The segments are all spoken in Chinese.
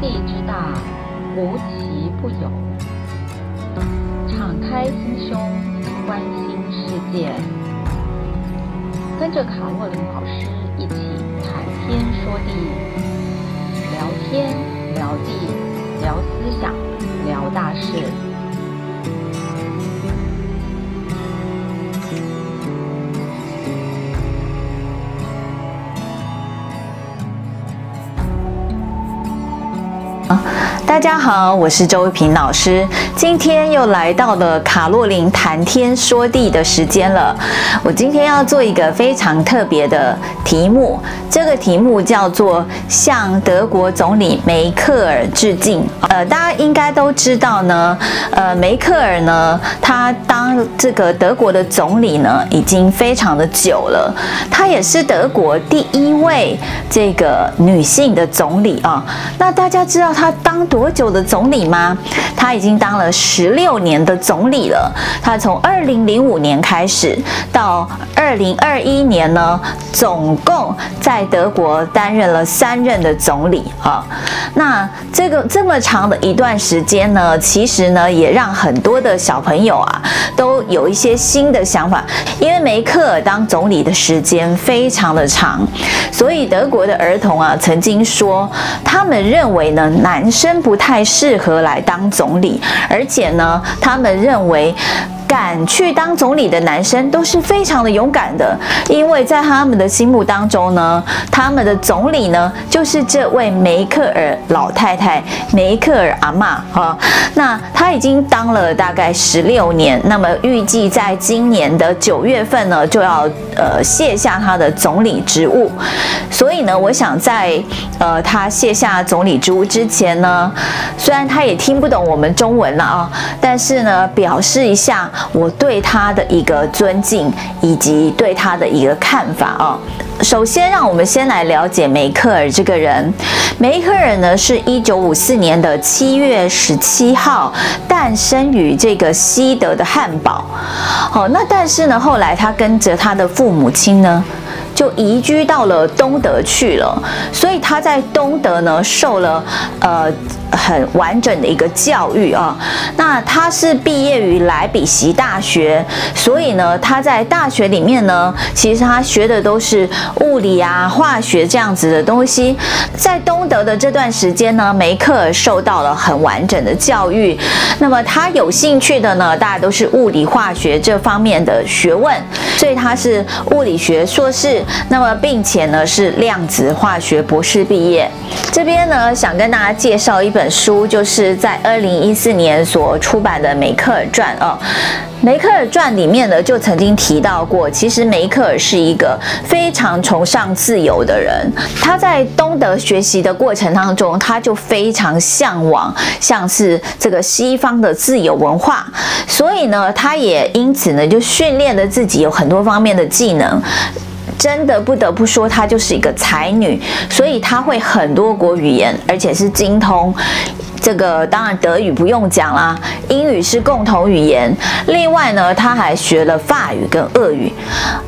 地之大，无奇不有。敞开心胸，关心世界，跟着卡洛琳老师一起谈天说地，聊天聊地聊思想聊大事。大家好，我是周一平老师。今天又来到了卡洛琳谈天说地的时间了。我今天要做一个非常特别的题目，这个题目叫做向德国总理梅克尔致敬。呃，大家应该都知道呢，呃，梅克尔呢，他当这个德国的总理呢，已经非常的久了。她也是德国第一位这个女性的总理啊。那大家知道她当多久的总理吗？他已经当了十六年的总理了。他从二零零五年开始到二零二一年呢，总共在德国担任了三任的总理啊。那这个这么长的一段时间呢，其实呢也让很多的小朋友啊都有一些新的想法。因为梅克尔当总理的时间非常的长，所以德国的儿童啊曾经说，他们认为呢男生不太适合来当总理，而且呢，他们认为。敢去当总理的男生都是非常的勇敢的，因为在他们的心目当中呢，他们的总理呢就是这位梅克尔老太太，梅克尔阿嬷哈。那她已经当了大概十六年，那么预计在今年的九月份呢就要呃卸下她的总理职务。所以呢，我想在呃她卸下总理职务之前呢，虽然他也听不懂我们中文了啊，但是呢表示一下。我对他的一个尊敬，以及对他的一个看法啊。首先，让我们先来了解梅克尔这个人。梅克尔呢，是一九五四年的七月十七号诞生于这个西德的汉堡。好，那但是呢，后来他跟着他的父母亲呢，就移居到了东德去了。所以他在东德呢，受了呃。很完整的一个教育啊，那他是毕业于莱比锡大学，所以呢，他在大学里面呢，其实他学的都是物理啊、化学这样子的东西。在东德的这段时间呢，梅克尔受到了很完整的教育。那么他有兴趣的呢，大家都是物理化学这方面的学问，所以他是物理学硕士。那么并且呢，是量子化学博士毕业。这边呢，想跟大家介绍一本。书就是在二零一四年所出版的《梅克尔传》啊，《梅克尔传》里面呢就曾经提到过，其实梅克尔是一个非常崇尚自由的人。他在东德学习的过程当中，他就非常向往像是这个西方的自由文化，所以呢，他也因此呢就训练了自己有很多方面的技能。真的不得不说，她就是一个才女，所以她会很多国语言，而且是精通。这个当然德语不用讲啦，英语是共同语言。另外呢，他还学了法语跟俄语。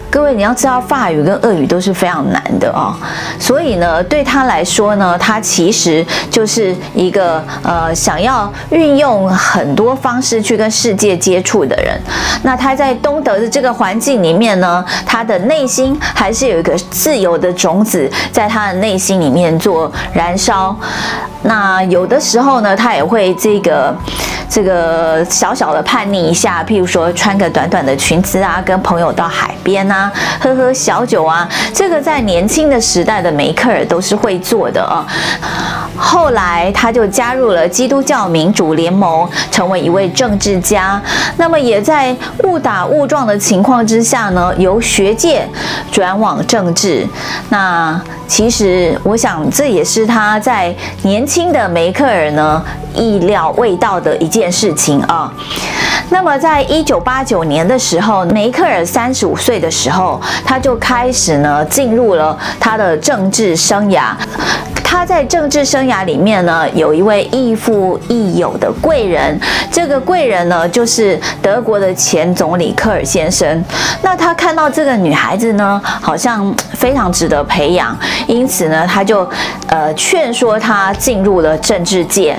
各位，你要知道法语跟俄语都是非常难的哦，所以呢，对他来说呢，他其实就是一个呃想要运用很多方式去跟世界接触的人。那他在东德的这个环境里面呢，他的内心还是有一个自由的种子在他的内心里面做燃烧。那有的时候呢，他也会这个。这个小小的叛逆一下，譬如说穿个短短的裙子啊，跟朋友到海边啊，喝喝小酒啊，这个在年轻的时代的梅克尔都是会做的啊。后来他就加入了基督教民主联盟，成为一位政治家。那么也在误打误撞的情况之下呢，由学界转往政治。那其实我想这也是他在年轻的梅克尔呢意料未到的一件事情啊。那么在一九八九年的时候，梅克尔三十五岁的时候，他就开始呢进入了他的政治生涯。他在政治生涯里面呢，有一位亦父亦友的贵人，这个贵人呢，就是德国的前总理科尔先生。那他看到这个女孩子呢，好像非常值得培养，因此呢，他就呃劝说她进入了政治界。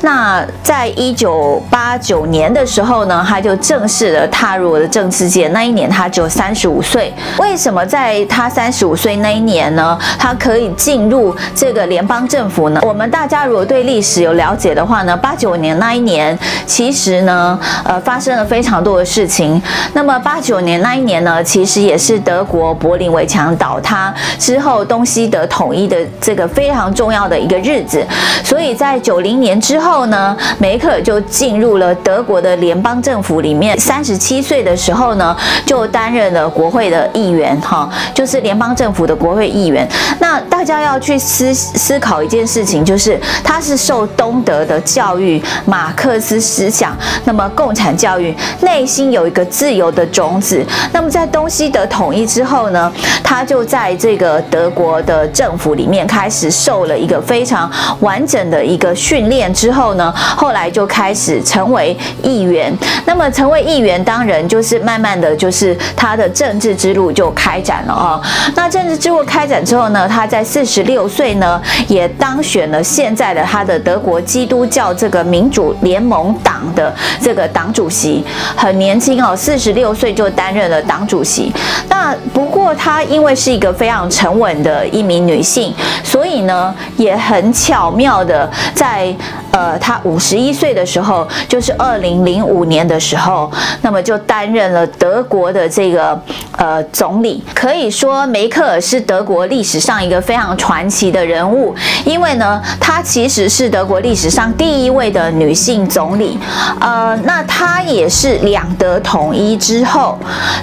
那在一九八九年的时候呢，他就正式的踏入了政治界。那一年他只有三十五岁。为什么在他三十五岁那一年呢，他可以进入这个联邦政府呢？我们大家如果对历史有了解的话呢，八九年那一年其实呢，呃，发生了非常多的事情。那么八九年那一年呢，其实也是德国柏林围墙倒塌之后，东西德统一的这个非常重要的一个日子。所以在九零年之后呢，梅克尔就进入了德国的联邦政府里面。三十七岁的时候呢，就担任了国会的议员，哈，就是联邦政府的国会议员。那大家要去思思考一件事情，就是他是受东德的教育，马克思思想，那么共产教育，内心有一个自由的种子。那么在东西德统一之后呢，他就在这个德国的政府里面开始受了一个非常完整的一个训练之后呢，后来就开始成为议员。那么成为议员，当然就是慢慢的就是他的政治之路就开展了啊。那政治之路开展之后呢，他在四十六岁呢，也当选了现在的他的德国基督教这个民主联盟党的这个党主席，很年轻哦，四十六岁就担任了党主席。那不过她因为是一个非常沉稳的一名女性，所以呢，也很巧妙的在呃，他五十一岁的时候，就是二零零五年的时候，那么就担任了德国的这个呃总理。可以说梅克尔是德国历史上一个非常传奇的人物，因为呢，她其实是德国历史上第一位的女性总理。呃，那她也是两德统一之后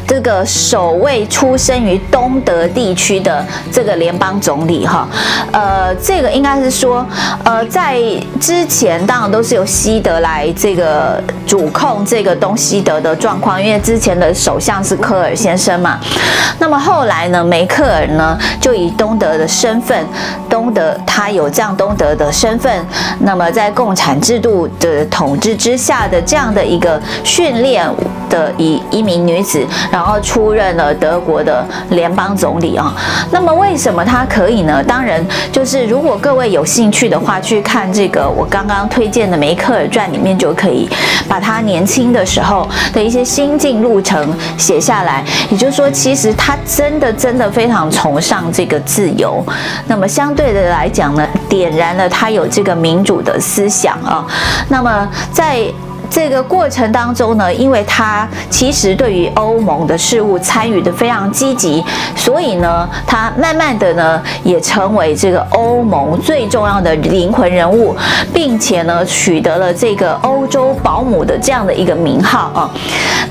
这个首位出生于东德地区的这个联邦总理哈。呃，这个应该是说，呃，在之前当然都是由西德来这个主控这个东西德的状况，因为之前的首相是科尔先生嘛。那么后来呢，梅克尔呢就以东德的身份，东德他有这样东德的身份，那么在共产制度的统治之下的这样的一个训练的一一名女子，然后出任了德国的联邦总理啊。那么为什么她可以呢？当然就是如果各位有兴趣的话，去看这个我刚刚推荐的《梅克尔传》里面就可以把她年轻的时候的一些心境路程写下来。也就是说，其实她真的真的非常崇尚这个自由。那么相对的来讲呢，点燃了她有这个民主的思想啊。那么在这个过程当中呢，因为他其实对于欧盟的事务参与的非常积极，所以呢，他慢慢的呢也成为这个欧盟最重要的灵魂人物，并且呢取得了这个欧洲保姆的这样的一个名号啊。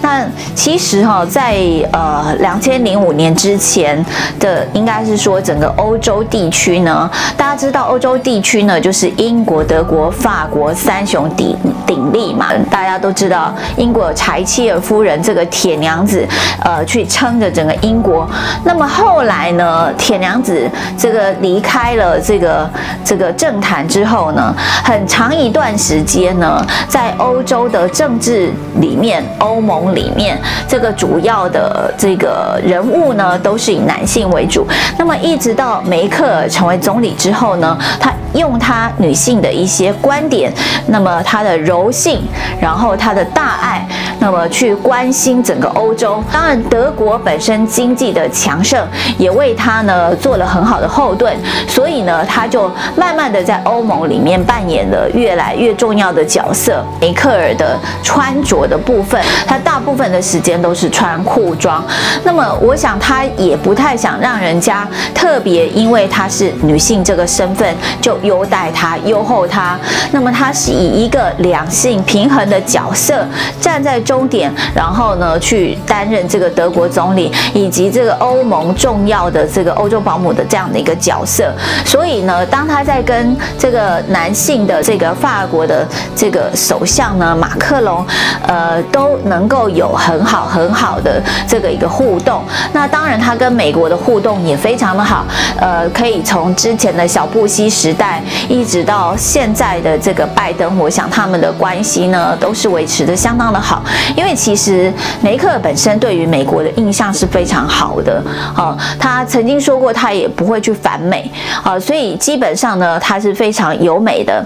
那其实哈，在呃两千零五年之前的，应该是说整个欧洲地区呢，大家知道欧洲地区呢就是英国、德国、法国三雄鼎鼎立嘛。大家都知道，英国柴契尔夫人这个铁娘子，呃，去撑着整个英国。那么后来呢，铁娘子这个离开了这个这个政坛之后呢，很长一段时间呢，在欧洲的政治里面，欧盟里面，这个主要的这个人物呢，都是以男性为主。那么一直到梅克尔成为总理之后呢，他用他女性的一些观点，那么他的柔性。然后他的大爱，那么去关心整个欧洲。当然，德国本身经济的强盛也为他呢做了很好的后盾，所以呢，他就慢慢的在欧盟里面扮演了越来越重要的角色。梅克尔的穿着的部分，他大部分的时间都是穿裤装。那么，我想他也不太想让人家特别因为她是女性这个身份就优待她、优厚她。那么，他是以一个两性平衡的角色站在终点，然后呢去担任这个德国总理以及这个欧盟重要的这个欧洲保姆的这样的一个角色。所以呢，当他在跟这个男性的这个法国的这个首相呢马克龙，呃，都能够有很好很好的这个一个互动。那当然，他跟美国的互动也非常的好，呃，可以从之前的小布希时代一直到现在的这个拜登，我想他们的关系呢都是维持的相当的好。因为其实梅克尔本身对于美国的印象是非常好的，哦，他曾经说过他也不会去反美，啊，所以基本上呢他是非常友美的。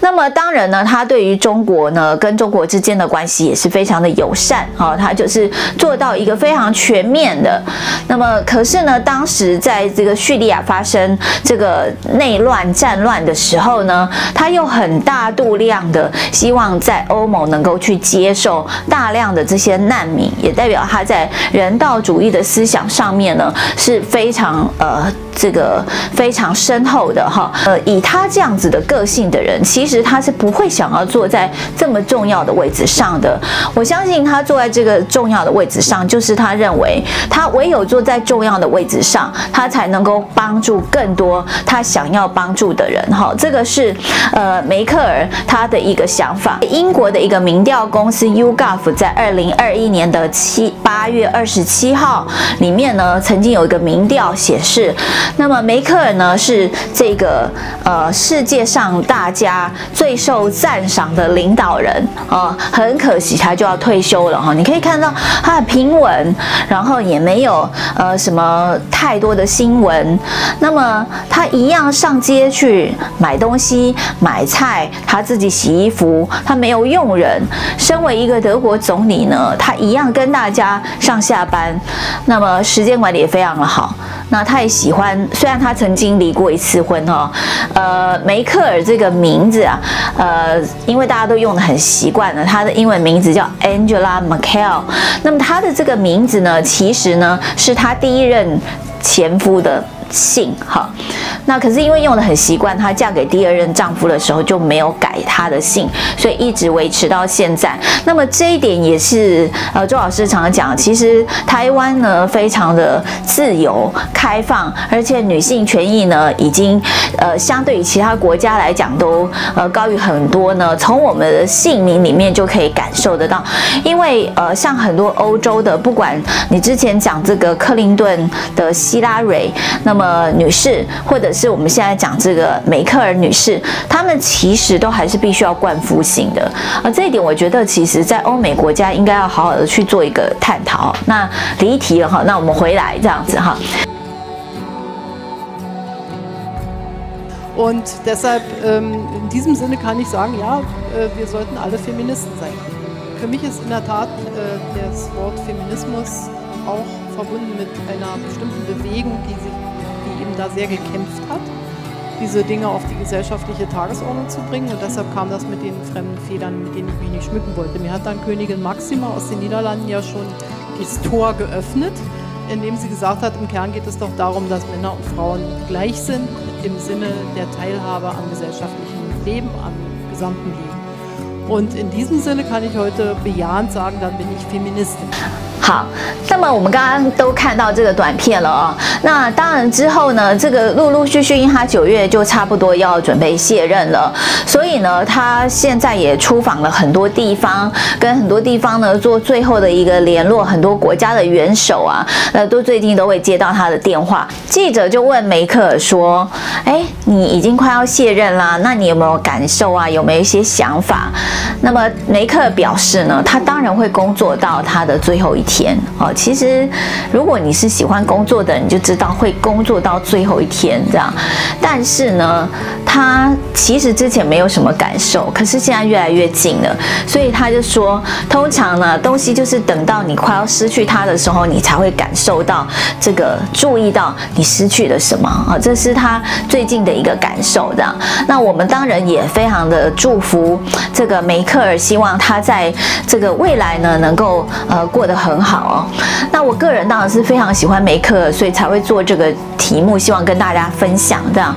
那么当然呢，他对于中国呢跟中国之间的关系也是非常的友善，啊，他就是做到一个非常全面的。那么可是呢，当时在这个叙利亚发生这个内乱战乱的时候呢，他又很大度量的希望在欧盟能够去接受大量的这些难民，也代表他在人道主义的思想上面呢是非常呃。这个非常深厚的哈，呃，以他这样子的个性的人，其实他是不会想要坐在这么重要的位置上的。我相信他坐在这个重要的位置上，就是他认为他唯有坐在重要的位置上，他才能够帮助更多他想要帮助的人。哈，这个是呃梅克尔他的一个想法。英国的一个民调公司 YouGov 在二零二一年的七八月二十七号里面呢，曾曾经有一个民调显示。那么梅克尔呢，是这个呃世界上大家最受赞赏的领导人啊，很可惜他就要退休了哈。你可以看到他很平稳，然后也没有呃什么太多的新闻。那么他一样上街去买东西、买菜，他自己洗衣服，他没有用人。身为一个德国总理呢，他一样跟大家上下班，那么时间管理也非常的好。那他也喜欢。虽然他曾经离过一次婚哦，呃，梅克尔这个名字啊，呃，因为大家都用的很习惯了，他的英文名字叫 Angela Merkel。那么他的这个名字呢，其实呢是他第一任前夫的姓哈。那可是因为用得很习惯，她嫁给第二任丈夫的时候就没有改她的姓，所以一直维持到现在。那么这一点也是呃周老师常常讲，其实台湾呢非常的自由开放，而且女性权益呢已经呃相对于其他国家来讲都呃高于很多呢。从我们的姓名里面就可以感受得到，因为呃像很多欧洲的，不管你之前讲这个克林顿的希拉蕊，那么女士或者是我们现在讲这个梅克尔女士，她们其实都还是必须要冠夫姓的，而这一点我觉得，其实在欧美国家应该要好好的去做一个探讨。那离题了哈，那我们回来这样子哈。Und deshalb, in diesem Sinne kann ich sagen, ja, wir sollten alle Feministen sein. Für mich ist in der Tat das Wort Feminismus auch verbunden mit einer bestimmten Bewegung, die sich da sehr gekämpft hat, diese Dinge auf die gesellschaftliche Tagesordnung zu bringen. Und deshalb kam das mit den fremden Federn, mit denen ich mich nicht schmücken wollte. Mir hat dann Königin Maxima aus den Niederlanden ja schon das Tor geöffnet, indem sie gesagt hat, im Kern geht es doch darum, dass Männer und Frauen gleich sind im Sinne der Teilhabe am gesellschaftlichen Leben, am gesamten Leben. Und in diesem Sinne kann ich heute bejahend sagen, dann bin ich Feministin. 好，那么我们刚刚都看到这个短片了哦。那当然之后呢，这个陆陆续续，因他九月就差不多要准备卸任了，所以呢，他现在也出访了很多地方，跟很多地方呢做最后的一个联络。很多国家的元首啊，呃，都最近都会接到他的电话。记者就问梅克尔说：“哎，你已经快要卸任啦，那你有没有感受啊？有没有一些想法？”那么梅克尔表示呢，他当然会工作到他的最后一天。天哦，其实如果你是喜欢工作的，你就知道会工作到最后一天这样。但是呢，他其实之前没有什么感受，可是现在越来越近了，所以他就说，通常呢，东西就是等到你快要失去它的时候，你才会感受到这个，注意到你失去了什么啊。这是他最近的一个感受这样。那我们当然也非常的祝福这个梅克尔，希望他在这个未来呢，能够呃过得很。好哦，那我个人当然是非常喜欢梅克，所以才会做这个题目，希望跟大家分享这样。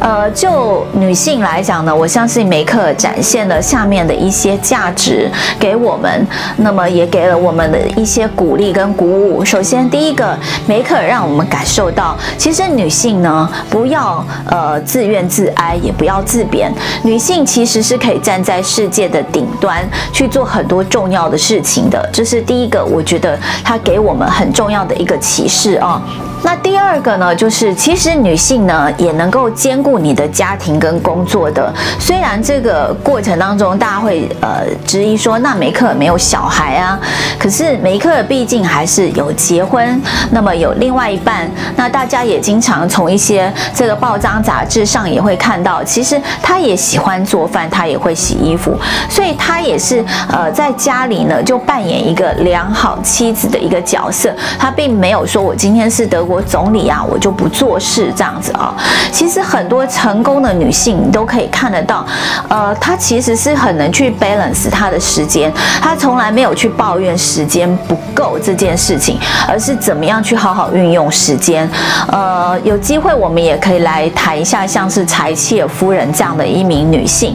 呃，就女性来讲呢，我相信梅克展现了下面的一些价值给我们，那么也给了我们的一些鼓励跟鼓舞。首先，第一个，梅克让我们感受到，其实女性呢，不要呃自怨自哀，也不要自贬，女性其实是可以站在世界的顶端去做很多重要的事情的。这是第一个，我觉的他给我们很重要的一个启示啊。那第二个呢，就是其实女性呢也能够兼顾你的家庭跟工作的。虽然这个过程当中，大家会呃质疑说，那梅克尔没有小孩啊，可是梅克尔毕竟还是有结婚，那么有另外一半。那大家也经常从一些这个报章杂志上也会看到，其实她也喜欢做饭，她也会洗衣服，所以她也是呃在家里呢就扮演一个良好妻子的一个角色。她并没有说我今天是德。国总理啊，我就不做事这样子啊。其实很多成功的女性，你都可以看得到，呃，她其实是很能去 balance 她的时间，她从来没有去抱怨时间不够这件事情，而是怎么样去好好运用时间。呃，有机会我们也可以来谈一下，像是柴契尔夫人这样的一名女性。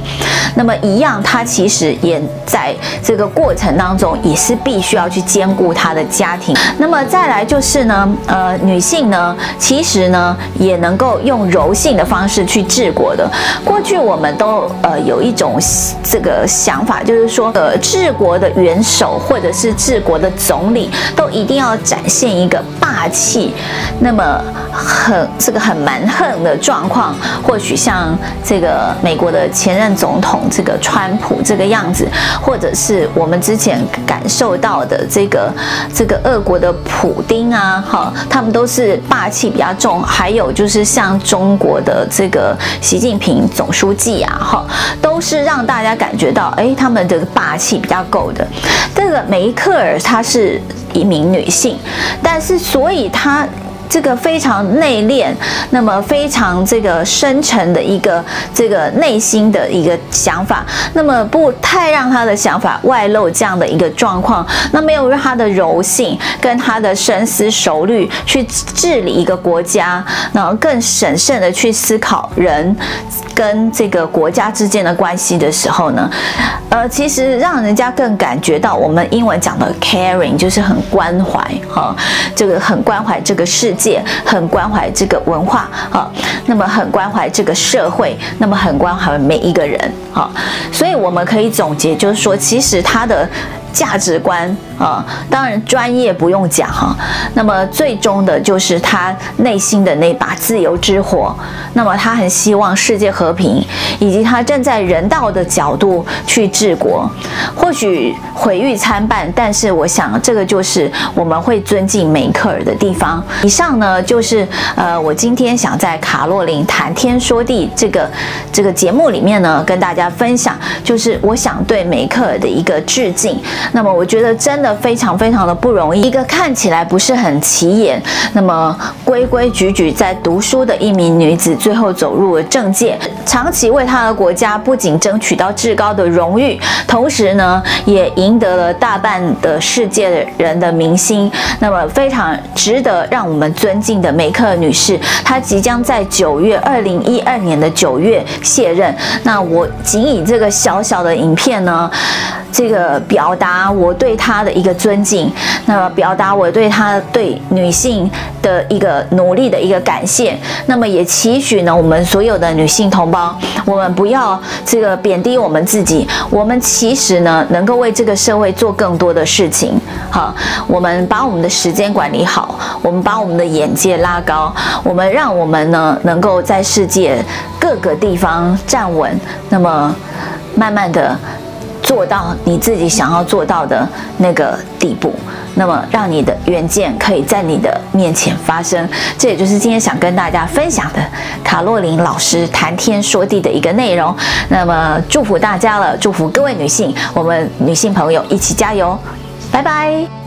那么一样，她其实也在这个过程当中，也是必须要去兼顾她的家庭。那么再来就是呢，呃，女。性呢，其实呢，也能够用柔性的方式去治国的。过去我们都呃有一种这个想法，就是说，呃，治国的元首或者是治国的总理，都一定要展现一个霸气，那么很这个很蛮横的状况。或许像这个美国的前任总统这个川普这个样子，或者是我们之前感受到的这个这个俄国的普丁啊，哈，他们都是。霸气比较重，还有就是像中国的这个习近平总书记啊，哈，都是让大家感觉到，哎，他们的霸气比较够的。这个梅克尔她是一名女性，但是所以她。这个非常内敛，那么非常这个深沉的一个这个内心的一个想法，那么不太让他的想法外露这样的一个状况，那没有让他的柔性跟他的深思熟虑去治理一个国家，然后更审慎的去思考人跟这个国家之间的关系的时候呢，呃，其实让人家更感觉到我们英文讲的 caring 就是很关怀哈，这个很关怀这个世界。很关怀这个文化啊，那么很关怀这个社会，那么很关怀每一个人啊，所以我们可以总结，就是说，其实他的。价值观啊，当然专业不用讲哈。那么最终的就是他内心的那把自由之火。那么他很希望世界和平，以及他站在人道的角度去治国。或许毁誉参半，但是我想这个就是我们会尊敬梅克尔的地方。以上呢就是呃，我今天想在卡洛琳谈天说地这个这个节目里面呢，跟大家分享，就是我想对梅克尔的一个致敬。那么我觉得真的非常非常的不容易，一个看起来不是很起眼，那么规规矩矩在读书的一名女子，最后走入了政界，长期为她的国家不仅争取到至高的荣誉，同时呢，也赢得了大半的世界人的民心。那么非常值得让我们尊敬的梅克女士，她即将在九月二零一二年的九月卸任。那我仅以这个小小的影片呢，这个表达我对她的一个尊敬，那么表达我对她对女性的一个努力的一个感谢，那么也期许呢，我们所有的女性同胞，我们不要这个贬低我们自己，我们其实呢，能够为这个社会做更多的事情。好，我们把我们的时间管理好，我们把我们的眼界拉高，我们让我们呢，能够在世界各个地方站稳，那么慢慢的。做到你自己想要做到的那个地步，那么让你的远见可以在你的面前发生。这也就是今天想跟大家分享的卡洛琳老师谈天说地的一个内容。那么祝福大家了，祝福各位女性，我们女性朋友一起加油，拜拜。